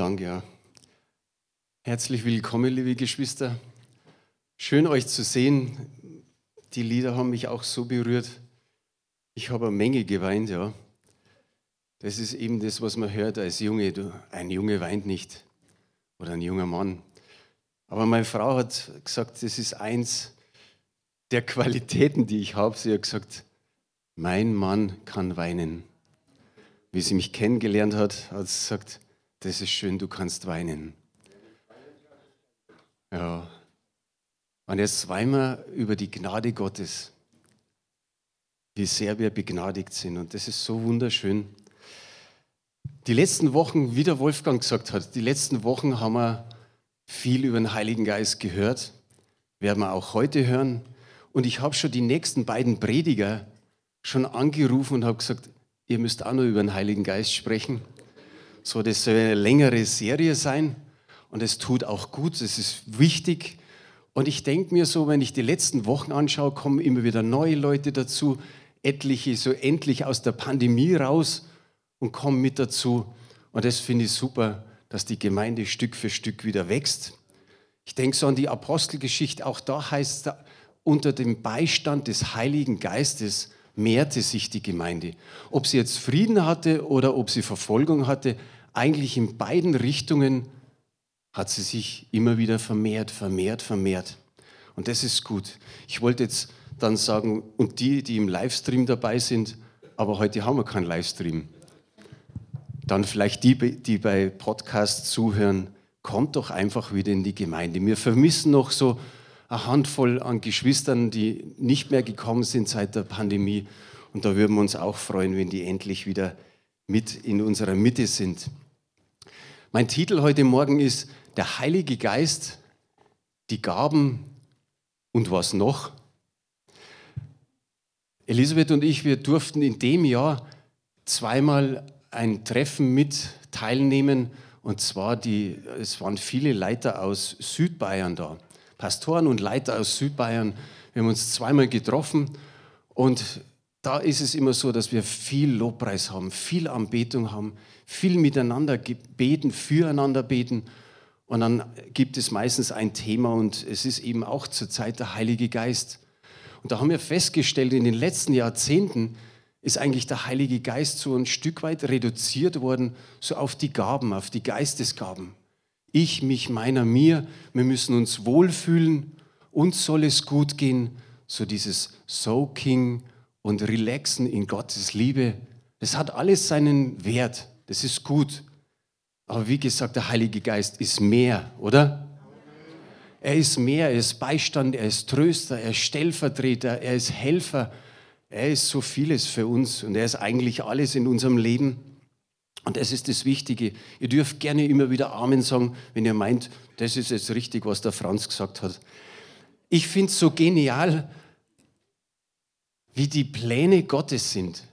Dank, ja. Herzlich willkommen, liebe Geschwister. Schön euch zu sehen. Die Lieder haben mich auch so berührt. Ich habe eine Menge geweint, ja. Das ist eben das, was man hört als Junge. Ein Junge weint nicht oder ein junger Mann. Aber meine Frau hat gesagt, das ist eins der Qualitäten, die ich habe. Sie hat gesagt, mein Mann kann weinen. Wie sie mich kennengelernt hat, hat sie gesagt, das ist schön, du kannst weinen. Ja. Und jetzt weinen wir über die Gnade Gottes, wie sehr wir begnadigt sind. Und das ist so wunderschön. Die letzten Wochen, wie der Wolfgang gesagt hat, die letzten Wochen haben wir viel über den Heiligen Geist gehört, werden wir auch heute hören. Und ich habe schon die nächsten beiden Prediger schon angerufen und habe gesagt, ihr müsst auch noch über den Heiligen Geist sprechen. So, das soll eine längere Serie sein und es tut auch gut, es ist wichtig. Und ich denke mir so, wenn ich die letzten Wochen anschaue, kommen immer wieder neue Leute dazu, etliche so endlich aus der Pandemie raus und kommen mit dazu. Und das finde ich super, dass die Gemeinde Stück für Stück wieder wächst. Ich denke so an die Apostelgeschichte, auch da heißt es, unter dem Beistand des Heiligen Geistes mehrte sich die Gemeinde. Ob sie jetzt Frieden hatte oder ob sie Verfolgung hatte, eigentlich in beiden Richtungen hat sie sich immer wieder vermehrt, vermehrt, vermehrt. Und das ist gut. Ich wollte jetzt dann sagen, und die, die im Livestream dabei sind, aber heute haben wir keinen Livestream. Dann vielleicht die, die bei Podcasts zuhören, kommt doch einfach wieder in die Gemeinde. Wir vermissen noch so eine Handvoll an Geschwistern, die nicht mehr gekommen sind seit der Pandemie. Und da würden wir uns auch freuen, wenn die endlich wieder mit in unserer Mitte sind. Mein Titel heute Morgen ist Der Heilige Geist, die Gaben und was noch. Elisabeth und ich, wir durften in dem Jahr zweimal ein Treffen mit teilnehmen. Und zwar, die, es waren viele Leiter aus Südbayern da. Pastoren und Leiter aus Südbayern. Wir haben uns zweimal getroffen und da ist es immer so, dass wir viel Lobpreis haben, viel Anbetung haben, viel miteinander beten, füreinander beten. Und dann gibt es meistens ein Thema und es ist eben auch zur Zeit der Heilige Geist. Und da haben wir festgestellt, in den letzten Jahrzehnten ist eigentlich der Heilige Geist so ein Stück weit reduziert worden, so auf die Gaben, auf die Geistesgaben. Ich, mich, meiner, mir. Wir müssen uns wohlfühlen. Uns soll es gut gehen. So dieses Soaking und Relaxen in Gottes Liebe. Das hat alles seinen Wert. Das ist gut. Aber wie gesagt, der Heilige Geist ist mehr, oder? Er ist mehr, er ist Beistand, er ist Tröster, er ist Stellvertreter, er ist Helfer. Er ist so vieles für uns und er ist eigentlich alles in unserem Leben. Und das ist das Wichtige. Ihr dürft gerne immer wieder Amen sagen, wenn ihr meint, das ist jetzt richtig, was der Franz gesagt hat. Ich finde es so genial, wie die Pläne Gottes sind,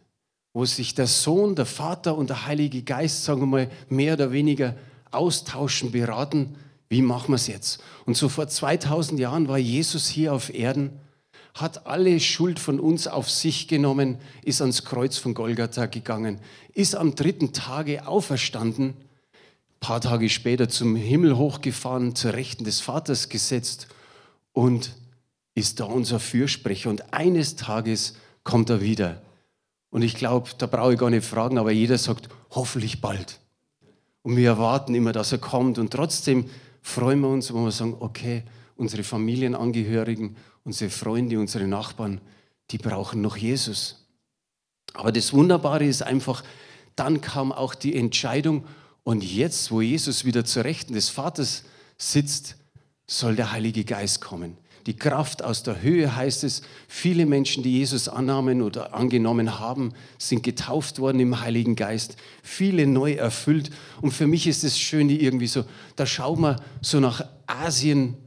wo sich der Sohn, der Vater und der Heilige Geist, sagen wir mal, mehr oder weniger austauschen, beraten, wie machen wir es jetzt. Und so vor 2000 Jahren war Jesus hier auf Erden hat alle Schuld von uns auf sich genommen, ist ans Kreuz von Golgatha gegangen, ist am dritten Tage auferstanden, ein paar Tage später zum Himmel hochgefahren, zur Rechten des Vaters gesetzt und ist da unser Fürsprecher. Und eines Tages kommt er wieder. Und ich glaube, da brauche ich gar nicht fragen, aber jeder sagt, hoffentlich bald. Und wir erwarten immer, dass er kommt. Und trotzdem freuen wir uns, wenn wir sagen, okay, unsere Familienangehörigen, unsere Freunde, unsere Nachbarn, die brauchen noch Jesus. Aber das Wunderbare ist einfach, dann kam auch die Entscheidung, und jetzt, wo Jesus wieder zur Rechten des Vaters sitzt, soll der Heilige Geist kommen. Die Kraft aus der Höhe heißt es, viele Menschen, die Jesus annahmen oder angenommen haben, sind getauft worden im Heiligen Geist, viele neu erfüllt. Und für mich ist das Schöne irgendwie so, da schauen wir so nach Asien,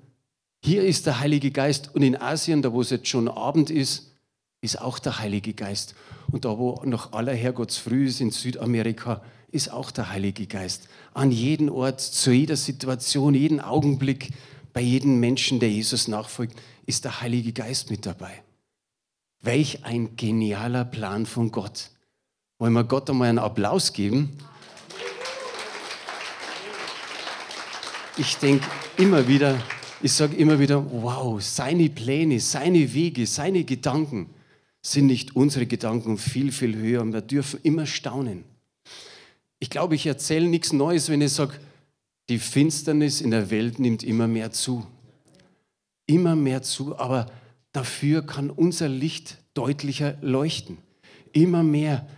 hier ist der Heilige Geist und in Asien, da wo es jetzt schon Abend ist, ist auch der Heilige Geist. Und da wo noch aller Herrgotts früh ist, in Südamerika, ist auch der Heilige Geist. An jedem Ort, zu jeder Situation, jeden Augenblick, bei jedem Menschen, der Jesus nachfolgt, ist der Heilige Geist mit dabei. Welch ein genialer Plan von Gott. Wollen wir Gott einmal einen Applaus geben? ich denke immer wieder, ich sage immer wieder, wow, seine Pläne, seine Wege, seine Gedanken sind nicht unsere Gedanken viel, viel höher und wir dürfen immer staunen. Ich glaube, ich erzähle nichts Neues, wenn ich sage, die Finsternis in der Welt nimmt immer mehr zu. Immer mehr zu, aber dafür kann unser Licht deutlicher leuchten. Immer mehr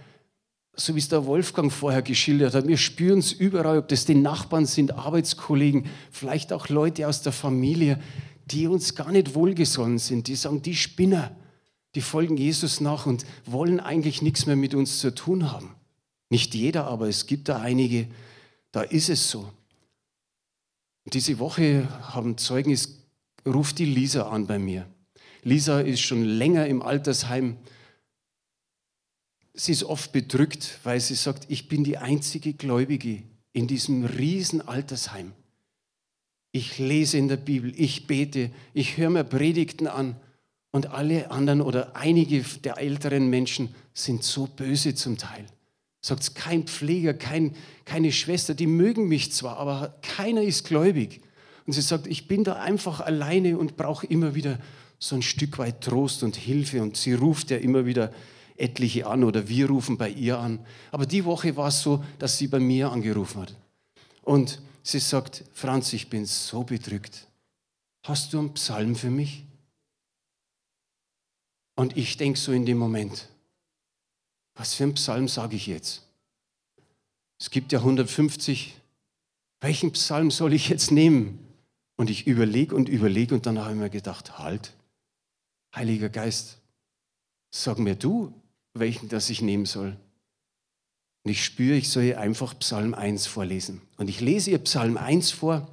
so wie es der Wolfgang vorher geschildert hat, wir spüren es überall, ob das die Nachbarn sind, Arbeitskollegen, vielleicht auch Leute aus der Familie, die uns gar nicht wohlgesonnen sind, die sagen, die Spinner, die folgen Jesus nach und wollen eigentlich nichts mehr mit uns zu tun haben. Nicht jeder, aber es gibt da einige, da ist es so. Und diese Woche haben Zeugnis, ruft die Lisa an bei mir. Lisa ist schon länger im Altersheim sie ist oft bedrückt, weil sie sagt, ich bin die einzige Gläubige in diesem riesen Altersheim. Ich lese in der Bibel, ich bete, ich höre mir Predigten an und alle anderen oder einige der älteren Menschen sind so böse zum Teil. Sagt kein Pfleger, kein, keine Schwester, die mögen mich zwar, aber keiner ist gläubig. Und sie sagt, ich bin da einfach alleine und brauche immer wieder so ein Stück weit Trost und Hilfe. Und sie ruft ja immer wieder etliche an oder wir rufen bei ihr an. Aber die Woche war es so, dass sie bei mir angerufen hat. Und sie sagt, Franz, ich bin so bedrückt. Hast du einen Psalm für mich? Und ich denke so in dem Moment, was für einen Psalm sage ich jetzt? Es gibt ja 150. Welchen Psalm soll ich jetzt nehmen? Und ich überlege und überlege und dann habe ich mir gedacht, halt, Heiliger Geist, sag mir du, welchen das ich nehmen soll. Und ich spüre, ich soll ihr einfach Psalm 1 vorlesen. Und ich lese ihr Psalm 1 vor.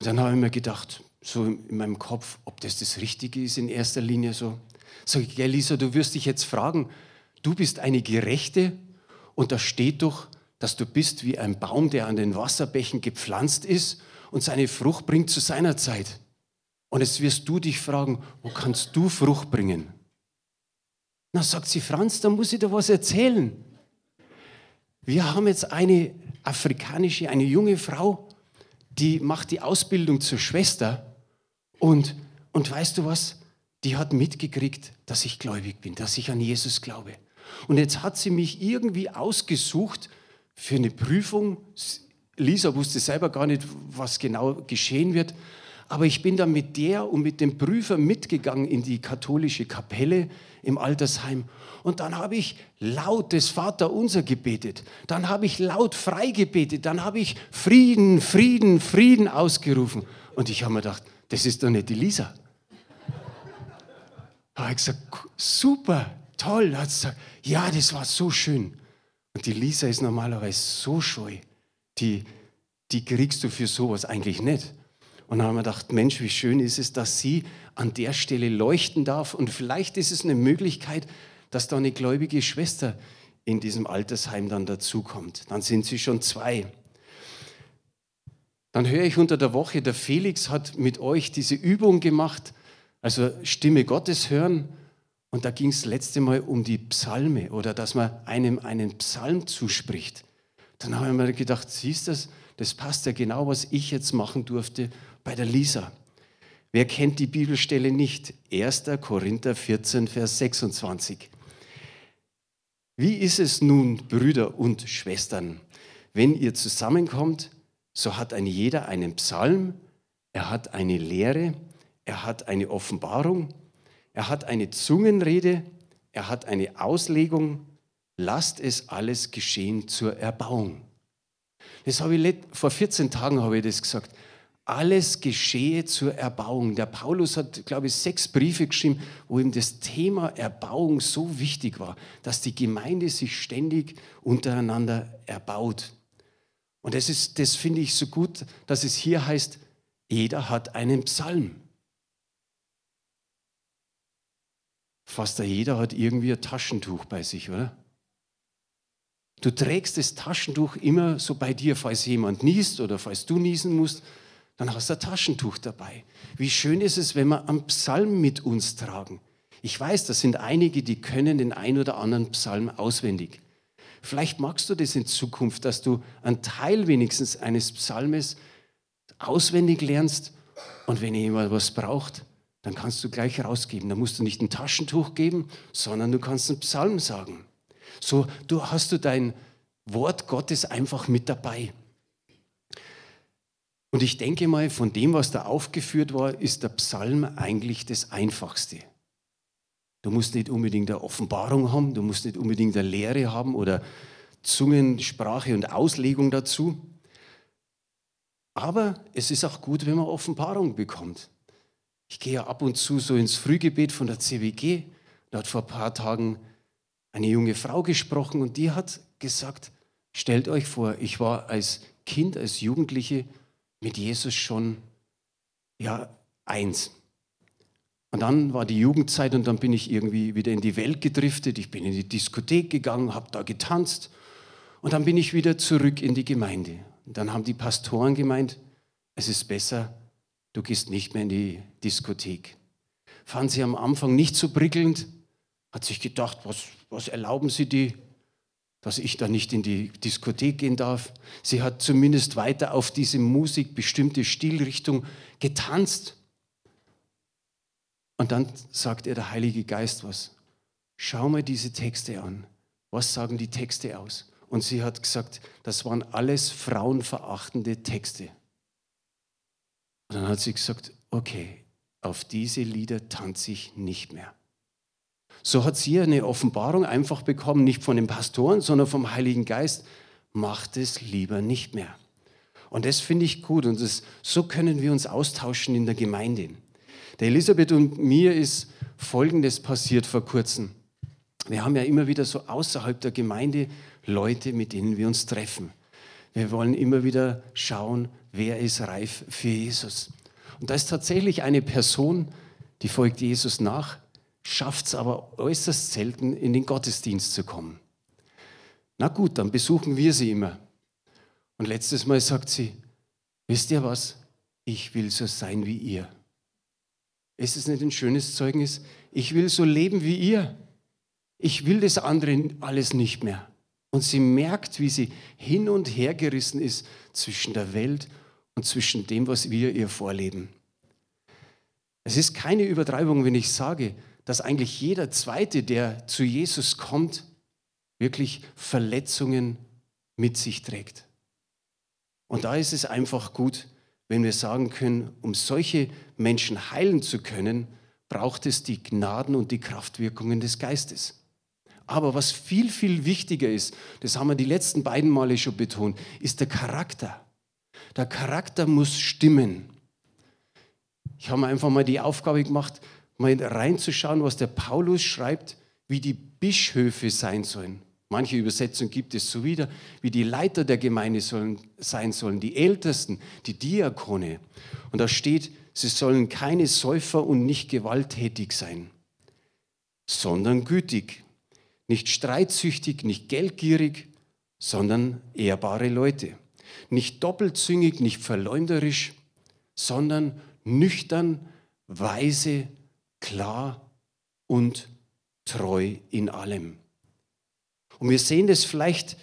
Und dann habe ich mir gedacht, so in meinem Kopf, ob das das Richtige ist in erster Linie so. Sag ich, ja, Lisa, du wirst dich jetzt fragen, du bist eine Gerechte und da steht doch, dass du bist wie ein Baum, der an den Wasserbächen gepflanzt ist und seine Frucht bringt zu seiner Zeit. Und jetzt wirst du dich fragen, wo kannst du Frucht bringen? Na, sagt sie, Franz, da muss ich dir was erzählen. Wir haben jetzt eine afrikanische, eine junge Frau, die macht die Ausbildung zur Schwester und, und weißt du was? Die hat mitgekriegt, dass ich gläubig bin, dass ich an Jesus glaube. Und jetzt hat sie mich irgendwie ausgesucht für eine Prüfung. Lisa wusste selber gar nicht, was genau geschehen wird. Aber ich bin dann mit der und mit dem Prüfer mitgegangen in die katholische Kapelle im Altersheim. Und dann habe ich laut das Vaterunser gebetet. Dann habe ich laut frei gebetet. Dann habe ich Frieden, Frieden, Frieden ausgerufen. Und ich habe mir gedacht, das ist doch nicht die Lisa. Da habe ich gesagt, super, toll. Hat sie gesagt, ja, das war so schön. Und die Lisa ist normalerweise so scheu. Die, die kriegst du für sowas eigentlich nicht. Und dann haben wir gedacht, Mensch, wie schön ist es, dass sie an der Stelle leuchten darf. Und vielleicht ist es eine Möglichkeit, dass da eine gläubige Schwester in diesem Altersheim dann dazukommt. Dann sind sie schon zwei. Dann höre ich unter der Woche, der Felix hat mit euch diese Übung gemacht, also Stimme Gottes hören. Und da ging es letzte Mal um die Psalme oder dass man einem einen Psalm zuspricht. Dann habe ich mir gedacht, siehst du das? Das passt ja genau, was ich jetzt machen durfte bei der Lisa. Wer kennt die Bibelstelle nicht? 1. Korinther 14, Vers 26. Wie ist es nun, Brüder und Schwestern, wenn ihr zusammenkommt, so hat ein jeder einen Psalm, er hat eine Lehre, er hat eine Offenbarung, er hat eine Zungenrede, er hat eine Auslegung, lasst es alles geschehen zur Erbauung. Das habe ich vor 14 Tagen habe ich das gesagt alles geschehe zur Erbauung. Der Paulus hat, glaube ich, sechs Briefe geschrieben, wo ihm das Thema Erbauung so wichtig war, dass die Gemeinde sich ständig untereinander erbaut. Und das, ist, das finde ich so gut, dass es hier heißt, jeder hat einen Psalm. Fast jeder hat irgendwie ein Taschentuch bei sich, oder? Du trägst das Taschentuch immer so bei dir, falls jemand niest oder falls du niesen musst dann hast du ein Taschentuch dabei. Wie schön ist es, wenn wir einen Psalm mit uns tragen. Ich weiß, das sind einige, die können den ein oder anderen Psalm auswendig. Vielleicht magst du das in Zukunft, dass du einen Teil wenigstens eines Psalmes auswendig lernst und wenn jemand was braucht, dann kannst du gleich rausgeben. Da musst du nicht ein Taschentuch geben, sondern du kannst einen Psalm sagen. So du hast du dein Wort Gottes einfach mit dabei. Und ich denke mal, von dem, was da aufgeführt war, ist der Psalm eigentlich das Einfachste. Du musst nicht unbedingt eine Offenbarung haben, du musst nicht unbedingt eine Lehre haben oder Zungensprache und Auslegung dazu. Aber es ist auch gut, wenn man Offenbarung bekommt. Ich gehe ja ab und zu so ins Frühgebet von der CWG. Da hat vor ein paar Tagen eine junge Frau gesprochen und die hat gesagt, stellt euch vor, ich war als Kind, als Jugendliche mit Jesus schon ja, eins. Und dann war die Jugendzeit und dann bin ich irgendwie wieder in die Welt gedriftet. Ich bin in die Diskothek gegangen, habe da getanzt und dann bin ich wieder zurück in die Gemeinde. Und dann haben die Pastoren gemeint, es ist besser, du gehst nicht mehr in die Diskothek. Fanden sie am Anfang nicht so prickelnd, hat sich gedacht, was, was erlauben sie die? Dass ich da nicht in die Diskothek gehen darf. Sie hat zumindest weiter auf diese Musik, bestimmte Stilrichtung getanzt. Und dann sagt ihr der Heilige Geist was. Schau mal diese Texte an. Was sagen die Texte aus? Und sie hat gesagt, das waren alles frauenverachtende Texte. Und dann hat sie gesagt, okay, auf diese Lieder tanze ich nicht mehr. So hat sie eine Offenbarung einfach bekommen, nicht von den Pastoren, sondern vom Heiligen Geist. Macht es lieber nicht mehr. Und das finde ich gut und das, so können wir uns austauschen in der Gemeinde. Der Elisabeth und mir ist Folgendes passiert vor kurzem. Wir haben ja immer wieder so außerhalb der Gemeinde Leute, mit denen wir uns treffen. Wir wollen immer wieder schauen, wer ist reif für Jesus. Und da ist tatsächlich eine Person, die folgt Jesus nach, schafft es aber äußerst selten, in den Gottesdienst zu kommen. Na gut, dann besuchen wir sie immer. Und letztes Mal sagt sie, wisst ihr was, ich will so sein wie ihr. Ist es nicht ein schönes Zeugnis? Ich will so leben wie ihr. Ich will das andere alles nicht mehr. Und sie merkt, wie sie hin und her gerissen ist zwischen der Welt und zwischen dem, was wir ihr vorleben. Es ist keine Übertreibung, wenn ich sage, dass eigentlich jeder Zweite, der zu Jesus kommt, wirklich Verletzungen mit sich trägt. Und da ist es einfach gut, wenn wir sagen können, um solche Menschen heilen zu können, braucht es die Gnaden und die Kraftwirkungen des Geistes. Aber was viel, viel wichtiger ist, das haben wir die letzten beiden Male schon betont, ist der Charakter. Der Charakter muss stimmen. Ich habe mir einfach mal die Aufgabe gemacht, mal reinzuschauen, was der Paulus schreibt, wie die Bischöfe sein sollen. Manche Übersetzungen gibt es so wieder, wie die Leiter der Gemeinde sollen, sein sollen, die Ältesten, die Diakone. Und da steht, sie sollen keine Säufer und nicht gewalttätig sein, sondern gütig, nicht streitsüchtig, nicht geldgierig, sondern ehrbare Leute. Nicht doppelzüngig, nicht verleumderisch, sondern nüchtern, weise, klar und treu in allem. Und wir sehen das vielleicht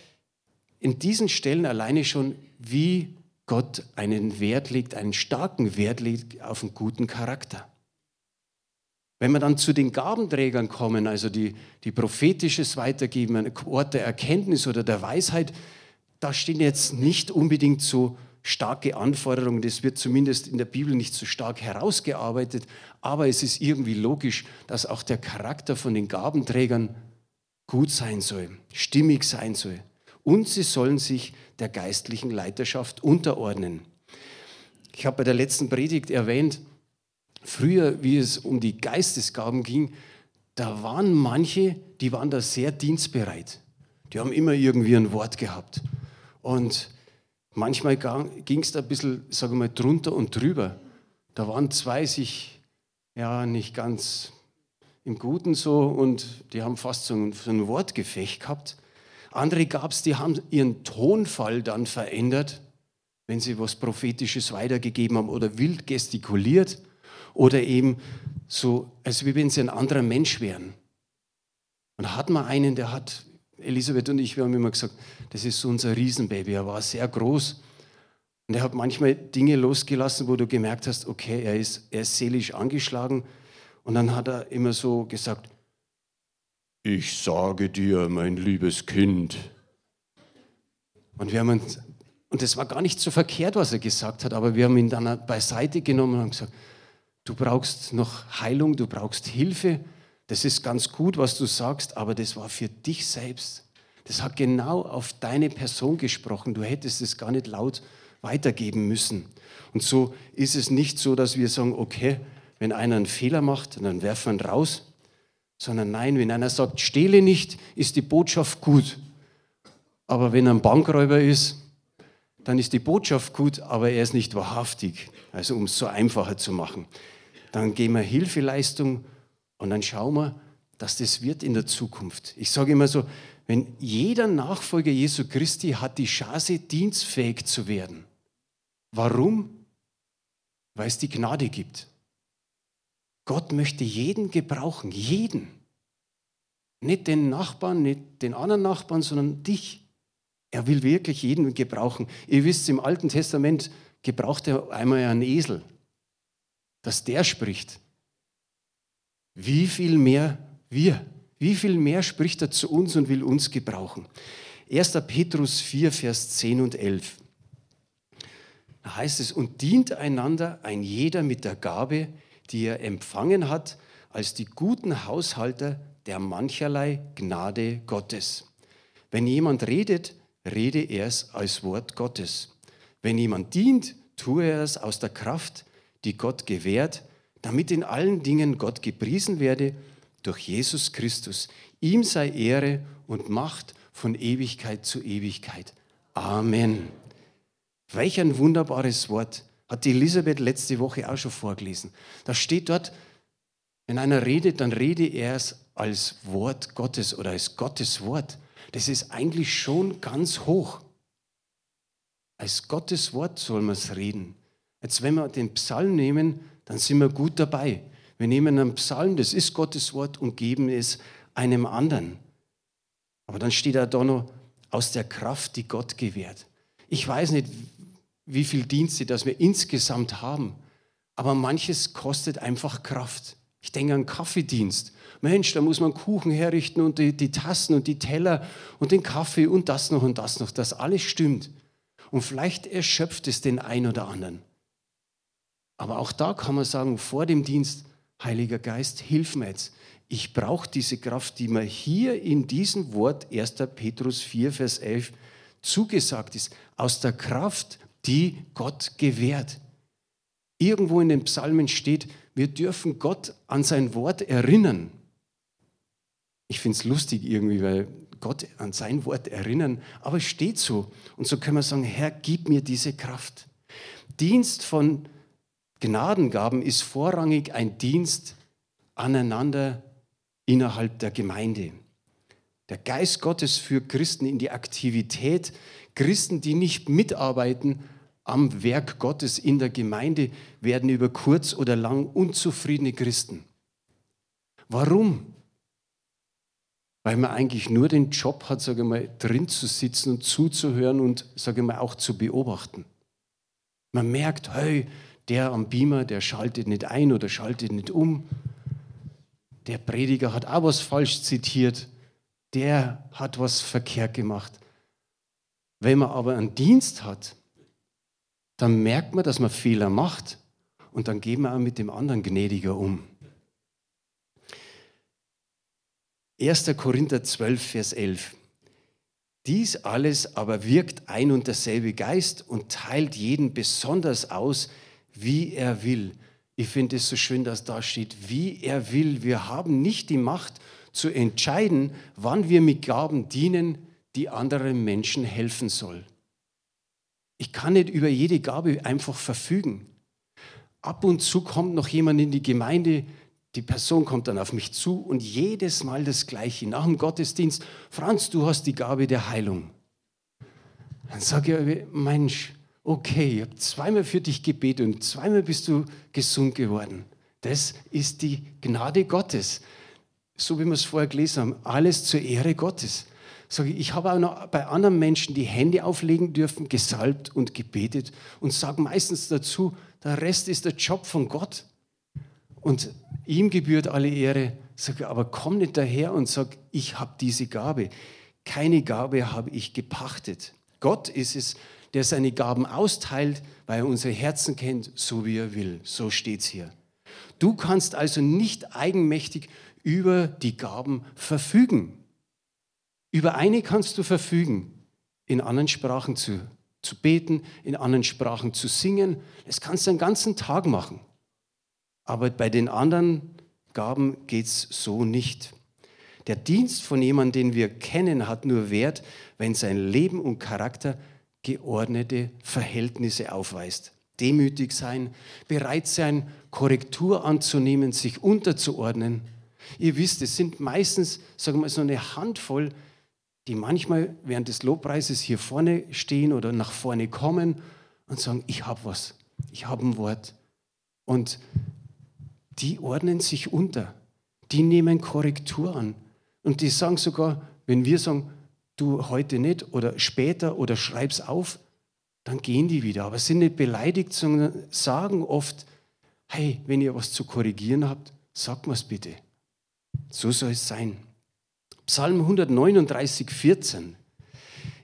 in diesen Stellen alleine schon, wie Gott einen Wert legt, einen starken Wert legt auf einen guten Charakter. Wenn wir dann zu den Gabenträgern kommen, also die, die prophetisches Weitergeben, ein Ort der Erkenntnis oder der Weisheit, da stehen jetzt nicht unbedingt so starke Anforderungen. Das wird zumindest in der Bibel nicht so stark herausgearbeitet. Aber es ist irgendwie logisch, dass auch der Charakter von den Gabenträgern gut sein soll, stimmig sein soll. Und sie sollen sich der geistlichen Leiterschaft unterordnen. Ich habe bei der letzten Predigt erwähnt, früher, wie es um die Geistesgaben ging, da waren manche, die waren da sehr dienstbereit. Die haben immer irgendwie ein Wort gehabt. Und Manchmal ging es da ein bisschen, sage ich mal, drunter und drüber. Da waren zwei sich ja nicht ganz im Guten so und die haben fast so ein, so ein Wortgefecht gehabt. Andere gab es, die haben ihren Tonfall dann verändert, wenn sie was Prophetisches weitergegeben haben oder wild gestikuliert oder eben so, als wie wenn sie ein anderer Mensch wären. Und da hat man einen, der hat Elisabeth und ich, wir haben immer gesagt, das ist unser Riesenbaby. Er war sehr groß und er hat manchmal Dinge losgelassen, wo du gemerkt hast, okay, er ist, er ist seelisch angeschlagen. Und dann hat er immer so gesagt, ich sage dir, mein liebes Kind. Und wir haben und das war gar nicht so verkehrt, was er gesagt hat, aber wir haben ihn dann beiseite genommen und haben gesagt, du brauchst noch Heilung, du brauchst Hilfe. Das ist ganz gut, was du sagst, aber das war für dich selbst. Das hat genau auf deine Person gesprochen. Du hättest es gar nicht laut weitergeben müssen. Und so ist es nicht so, dass wir sagen, okay, wenn einer einen Fehler macht, dann werfen wir ihn raus, sondern nein, wenn einer sagt, stehle nicht, ist die Botschaft gut. Aber wenn er ein Bankräuber ist, dann ist die Botschaft gut, aber er ist nicht wahrhaftig. Also um es so einfacher zu machen. Dann geben wir Hilfeleistung und dann schauen wir, dass das wird in der Zukunft. Ich sage immer so, wenn jeder Nachfolger Jesu Christi hat die Chance, dienstfähig zu werden. Warum? Weil es die Gnade gibt. Gott möchte jeden gebrauchen, jeden. Nicht den Nachbarn, nicht den anderen Nachbarn, sondern dich. Er will wirklich jeden gebrauchen. Ihr wisst, im Alten Testament gebraucht er einmal einen Esel, dass der spricht. Wie viel mehr wir? Wie viel mehr spricht er zu uns und will uns gebrauchen? 1. Petrus 4, Vers 10 und 11. Da heißt es, und dient einander ein jeder mit der Gabe, die er empfangen hat, als die guten Haushalter der mancherlei Gnade Gottes. Wenn jemand redet, rede er es als Wort Gottes. Wenn jemand dient, tue er es aus der Kraft, die Gott gewährt, damit in allen Dingen Gott gepriesen werde durch Jesus Christus. Ihm sei Ehre und Macht von Ewigkeit zu Ewigkeit. Amen. Welch ein wunderbares Wort. Hat die Elisabeth letzte Woche auch schon vorgelesen. Da steht dort, wenn einer redet, dann rede er es als Wort Gottes oder als Gottes Wort. Das ist eigentlich schon ganz hoch. Als Gottes Wort soll man es reden. Jetzt, wenn wir den Psalm nehmen, dann sind wir gut dabei. Wir nehmen einen Psalm, das ist Gottes Wort, und geben es einem anderen. Aber dann steht da noch aus der Kraft, die Gott gewährt. Ich weiß nicht, wie viele Dienste das wir insgesamt haben, aber manches kostet einfach Kraft. Ich denke an Kaffeedienst. Mensch, da muss man Kuchen herrichten und die, die Tassen und die Teller und den Kaffee und das noch und das noch. Das alles stimmt. Und vielleicht erschöpft es den einen oder anderen. Aber auch da kann man sagen, vor dem Dienst, Heiliger Geist, hilf mir jetzt. Ich brauche diese Kraft, die mir hier in diesem Wort 1. Petrus 4, Vers 11 zugesagt ist. Aus der Kraft, die Gott gewährt. Irgendwo in den Psalmen steht, wir dürfen Gott an sein Wort erinnern. Ich finde es lustig irgendwie, weil Gott an sein Wort erinnern, aber es steht so. Und so können wir sagen, Herr, gib mir diese Kraft. Dienst von Gnadengaben ist vorrangig ein Dienst aneinander innerhalb der Gemeinde. Der Geist Gottes führt Christen in die Aktivität. Christen, die nicht mitarbeiten am Werk Gottes in der Gemeinde, werden über kurz oder lang unzufriedene Christen. Warum? Weil man eigentlich nur den Job hat, sage ich mal, drin zu sitzen und zuzuhören und, sage ich mal, auch zu beobachten. Man merkt, hey, der am Beamer, der schaltet nicht ein oder schaltet nicht um. Der Prediger hat auch was falsch zitiert. Der hat was verkehrt gemacht. Wenn man aber einen Dienst hat, dann merkt man, dass man Fehler macht und dann geht man auch mit dem anderen gnädiger um. 1. Korinther 12, Vers 11. Dies alles aber wirkt ein und derselbe Geist und teilt jeden besonders aus, wie er will. Ich finde es so schön, dass da steht, wie er will. Wir haben nicht die Macht zu entscheiden, wann wir mit Gaben dienen, die anderen Menschen helfen soll. Ich kann nicht über jede Gabe einfach verfügen. Ab und zu kommt noch jemand in die Gemeinde, die Person kommt dann auf mich zu und jedes Mal das Gleiche. Nach dem Gottesdienst, Franz, du hast die Gabe der Heilung. Dann sage ich, Mensch, okay, ich habe zweimal für dich gebetet und zweimal bist du gesund geworden. Das ist die Gnade Gottes. So wie wir es vorher gelesen haben, alles zur Ehre Gottes. Sage ich, ich habe auch noch bei anderen Menschen die Hände auflegen dürfen, gesalbt und gebetet und sage meistens dazu, der Rest ist der Job von Gott. Und ihm gebührt alle Ehre. Sage, aber komm nicht daher und sag, ich habe diese Gabe. Keine Gabe habe ich gepachtet. Gott ist es, der seine Gaben austeilt, weil er unsere Herzen kennt, so wie er will. So steht es hier. Du kannst also nicht eigenmächtig über die Gaben verfügen. Über eine kannst du verfügen, in anderen Sprachen zu, zu beten, in anderen Sprachen zu singen. Das kannst du den ganzen Tag machen. Aber bei den anderen Gaben geht es so nicht. Der Dienst von jemandem, den wir kennen, hat nur Wert, wenn sein Leben und Charakter geordnete Verhältnisse aufweist. Demütig sein, bereit sein, Korrektur anzunehmen, sich unterzuordnen. Ihr wisst, es sind meistens, sagen wir mal, so eine Handvoll, die manchmal während des Lobpreises hier vorne stehen oder nach vorne kommen und sagen, ich habe was, ich habe ein Wort. Und die ordnen sich unter, die nehmen Korrektur an. Und die sagen sogar, wenn wir sagen, du heute nicht oder später oder schreib's auf, dann gehen die wieder. Aber sind nicht beleidigt, sondern sagen oft, hey, wenn ihr was zu korrigieren habt, sagt mir's bitte. So soll es sein. Psalm 139, 14.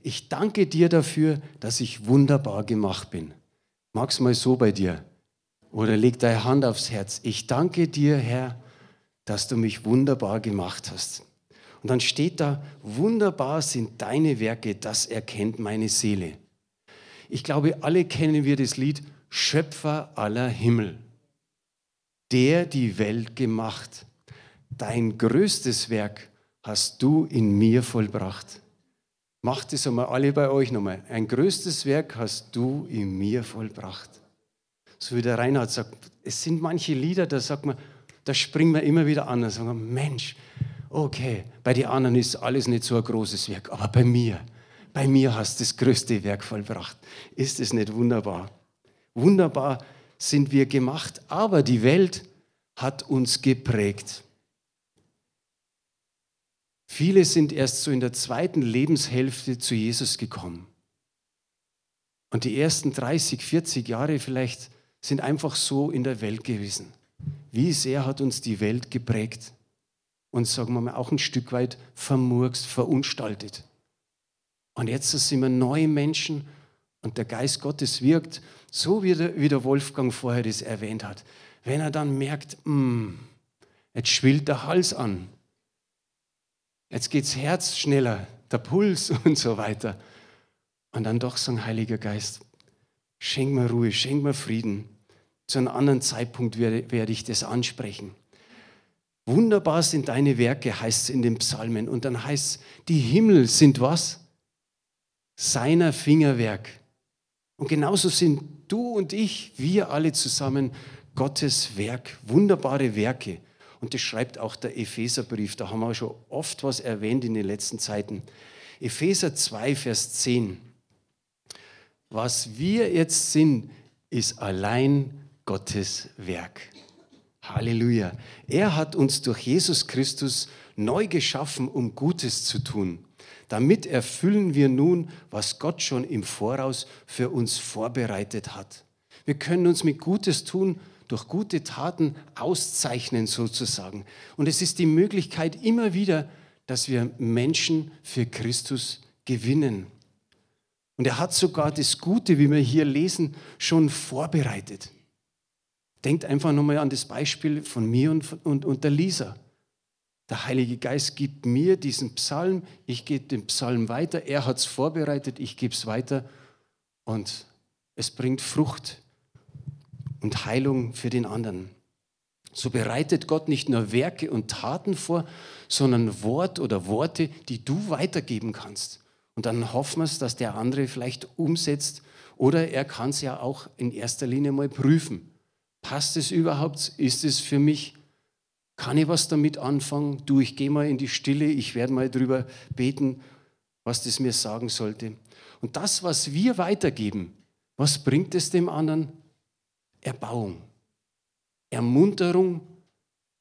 Ich danke dir dafür, dass ich wunderbar gemacht bin. Mag's mal so bei dir. Oder leg deine Hand aufs Herz. Ich danke dir, Herr, dass du mich wunderbar gemacht hast. Und dann steht da, wunderbar sind deine Werke, das erkennt meine Seele. Ich glaube, alle kennen wir das Lied Schöpfer aller Himmel, der die Welt gemacht. Dein größtes Werk hast du in mir vollbracht. Macht es einmal alle bei euch nochmal. Ein größtes Werk hast du in mir vollbracht. So wie der Reinhard sagt, es sind manche Lieder, da sagt man, da springen wir immer wieder an und sagen, Mensch, okay, bei den anderen ist alles nicht so ein großes Werk, aber bei mir, bei mir hast du das größte Werk vollbracht. Ist es nicht wunderbar? Wunderbar sind wir gemacht, aber die Welt hat uns geprägt. Viele sind erst so in der zweiten Lebenshälfte zu Jesus gekommen. Und die ersten 30, 40 Jahre vielleicht sind einfach so in der Welt gewesen. Wie sehr hat uns die Welt geprägt? Und sagen wir mal auch ein Stück weit vermurkst, verunstaltet. Und jetzt sind wir neue Menschen und der Geist Gottes wirkt, so wie der, wie der Wolfgang vorher das erwähnt hat. Wenn er dann merkt, mm, jetzt schwillt der Hals an, jetzt geht das Herz schneller, der Puls und so weiter. Und dann doch sagen, Heiliger Geist, schenk mir Ruhe, schenk mir Frieden. Zu einem anderen Zeitpunkt werde, werde ich das ansprechen. Wunderbar sind deine Werke, heißt es in den Psalmen. Und dann heißt es, die Himmel sind was? Seiner Fingerwerk. Und genauso sind du und ich, wir alle zusammen Gottes Werk, wunderbare Werke. Und das schreibt auch der Epheserbrief. Da haben wir schon oft was erwähnt in den letzten Zeiten. Epheser 2, Vers 10. Was wir jetzt sind, ist allein Gottes Werk. Halleluja. Er hat uns durch Jesus Christus neu geschaffen, um Gutes zu tun. Damit erfüllen wir nun, was Gott schon im Voraus für uns vorbereitet hat. Wir können uns mit Gutes tun durch gute Taten auszeichnen sozusagen. Und es ist die Möglichkeit immer wieder, dass wir Menschen für Christus gewinnen. Und er hat sogar das Gute, wie wir hier lesen, schon vorbereitet. Denkt einfach nochmal an das Beispiel von mir und, und, und der Lisa. Der Heilige Geist gibt mir diesen Psalm, ich gebe den Psalm weiter, er hat es vorbereitet, ich gebe es weiter und es bringt Frucht und Heilung für den anderen. So bereitet Gott nicht nur Werke und Taten vor, sondern Wort oder Worte, die du weitergeben kannst. Und dann hoffen wir es, dass der andere vielleicht umsetzt oder er kann es ja auch in erster Linie mal prüfen. Passt es überhaupt? Ist es für mich? Kann ich was damit anfangen? Du, ich gehe mal in die Stille, ich werde mal drüber beten, was das mir sagen sollte. Und das, was wir weitergeben, was bringt es dem anderen? Erbauung, Ermunterung,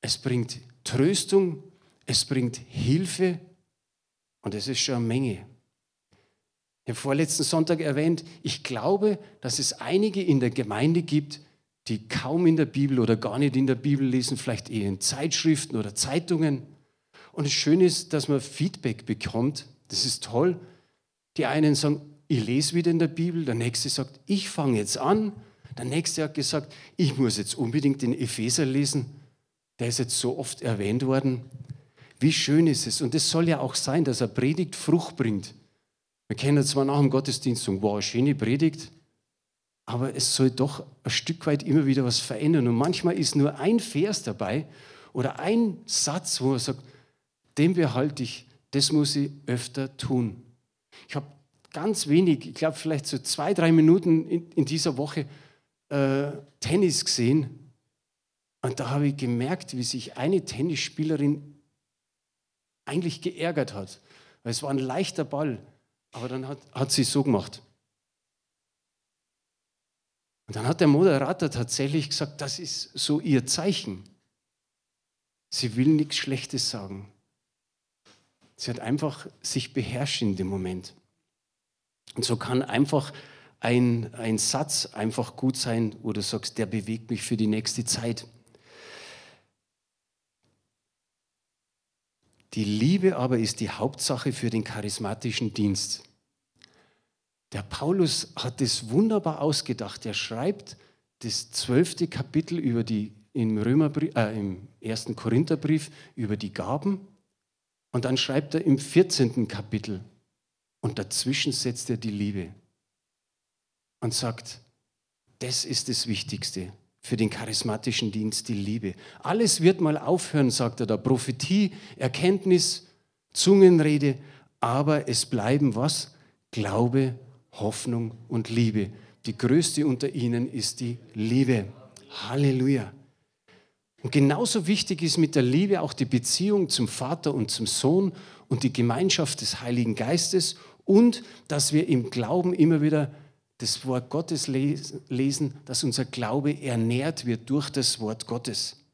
es bringt Tröstung, es bringt Hilfe. Und das ist schon eine Menge. Habe vorletzten Sonntag erwähnt, ich glaube, dass es einige in der Gemeinde gibt, die kaum in der Bibel oder gar nicht in der Bibel lesen, vielleicht eher in Zeitschriften oder Zeitungen. Und das Schöne ist, dass man Feedback bekommt. Das ist toll. Die einen sagen, ich lese wieder in der Bibel. Der nächste sagt, ich fange jetzt an. Der nächste hat gesagt, ich muss jetzt unbedingt den Epheser lesen. Der ist jetzt so oft erwähnt worden. Wie schön ist es. Und es soll ja auch sein, dass er Predigt Frucht bringt. Wir kennen zwar nach dem Gottesdienst sagen, wow, schöne Predigt, aber es soll doch ein Stück weit immer wieder was verändern. Und manchmal ist nur ein Vers dabei oder ein Satz, wo er sagt, den behalte ich, das muss ich öfter tun. Ich habe ganz wenig, ich glaube vielleicht so zwei, drei Minuten in, in dieser Woche äh, Tennis gesehen. Und da habe ich gemerkt, wie sich eine Tennisspielerin eigentlich geärgert hat. Weil es war ein leichter Ball, aber dann hat, hat sie so gemacht. Und dann hat der Moderator tatsächlich gesagt, das ist so ihr Zeichen. Sie will nichts Schlechtes sagen. Sie hat einfach sich beherrscht in dem Moment. Und so kann einfach ein, ein Satz einfach gut sein, wo du sagst, der bewegt mich für die nächste Zeit. Die Liebe aber ist die Hauptsache für den charismatischen Dienst. Der Paulus hat das wunderbar ausgedacht. Er schreibt das zwölfte Kapitel über die, im, Römerbrief, äh, im ersten Korintherbrief über die Gaben. Und dann schreibt er im 14. Kapitel und dazwischen setzt er die Liebe und sagt, das ist das Wichtigste für den charismatischen Dienst, die Liebe. Alles wird mal aufhören, sagt er da. Prophetie, Erkenntnis, Zungenrede, aber es bleiben was? Glaube, Hoffnung und Liebe. Die größte unter ihnen ist die Liebe. Halleluja. Und genauso wichtig ist mit der Liebe auch die Beziehung zum Vater und zum Sohn und die Gemeinschaft des Heiligen Geistes und dass wir im Glauben immer wieder das Wort Gottes lesen, dass unser Glaube ernährt wird durch das Wort Gottes.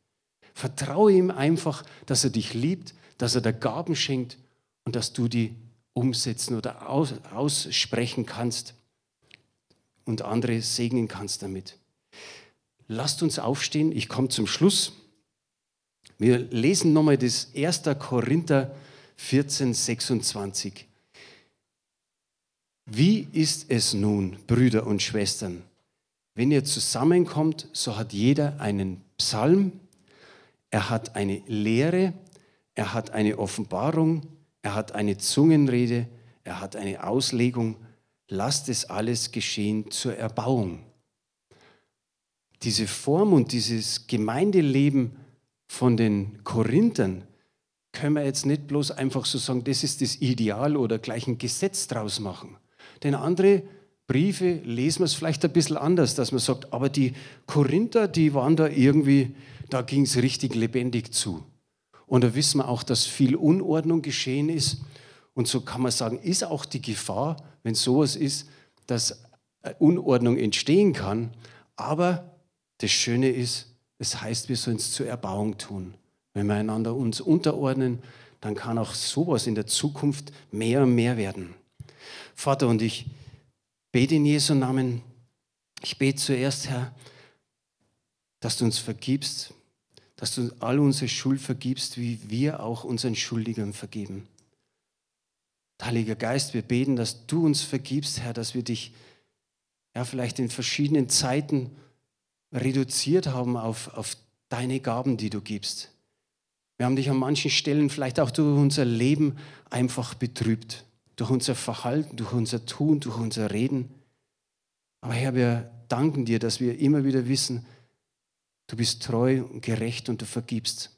Vertraue ihm einfach, dass er dich liebt, dass er dir Gaben schenkt und dass du die umsetzen oder aussprechen kannst und andere segnen kannst damit. Lasst uns aufstehen, ich komme zum Schluss. Wir lesen nochmal das 1. Korinther 14, 26. Wie ist es nun, Brüder und Schwestern? Wenn ihr zusammenkommt, so hat jeder einen Psalm, er hat eine Lehre, er hat eine Offenbarung, er hat eine Zungenrede, er hat eine Auslegung. Lasst es alles geschehen zur Erbauung. Diese Form und dieses Gemeindeleben von den Korinthern können wir jetzt nicht bloß einfach so sagen, das ist das Ideal oder gleich ein Gesetz draus machen. Denn andere Briefe lesen wir es vielleicht ein bisschen anders, dass man sagt, aber die Korinther, die waren da irgendwie, da ging es richtig lebendig zu. Und da wissen wir auch, dass viel Unordnung geschehen ist. Und so kann man sagen, ist auch die Gefahr, wenn sowas ist, dass Unordnung entstehen kann. Aber das Schöne ist, es heißt, wir sollen es zur Erbauung tun. Wenn wir einander uns unterordnen, dann kann auch sowas in der Zukunft mehr und mehr werden. Vater, und ich bete in Jesu Namen, ich bete zuerst, Herr, dass du uns vergibst, dass du all unsere Schuld vergibst, wie wir auch unseren Schuldigern vergeben. Heiliger Geist, wir beten, dass du uns vergibst, Herr, dass wir dich ja vielleicht in verschiedenen Zeiten reduziert haben auf, auf deine Gaben, die du gibst. Wir haben dich an manchen Stellen vielleicht auch durch unser Leben einfach betrübt durch unser Verhalten, durch unser Tun, durch unser Reden. Aber Herr, wir danken dir, dass wir immer wieder wissen, du bist treu und gerecht und du vergibst.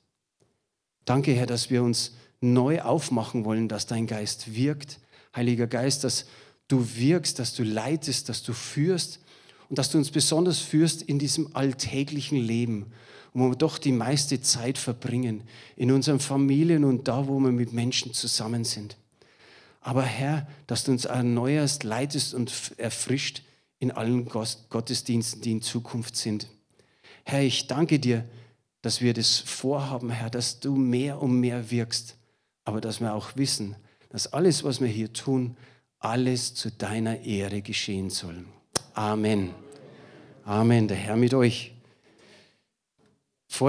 Danke, Herr, dass wir uns neu aufmachen wollen, dass dein Geist wirkt. Heiliger Geist, dass du wirkst, dass du leitest, dass du führst und dass du uns besonders führst in diesem alltäglichen Leben, wo wir doch die meiste Zeit verbringen, in unseren Familien und da, wo wir mit Menschen zusammen sind. Aber Herr, dass du uns erneuerst, leitest und erfrischt in allen Gottesdiensten, die in Zukunft sind. Herr, ich danke dir, dass wir das vorhaben, Herr, dass du mehr und mehr wirkst, aber dass wir auch wissen, dass alles, was wir hier tun, alles zu deiner Ehre geschehen soll. Amen. Amen. Der Herr mit euch.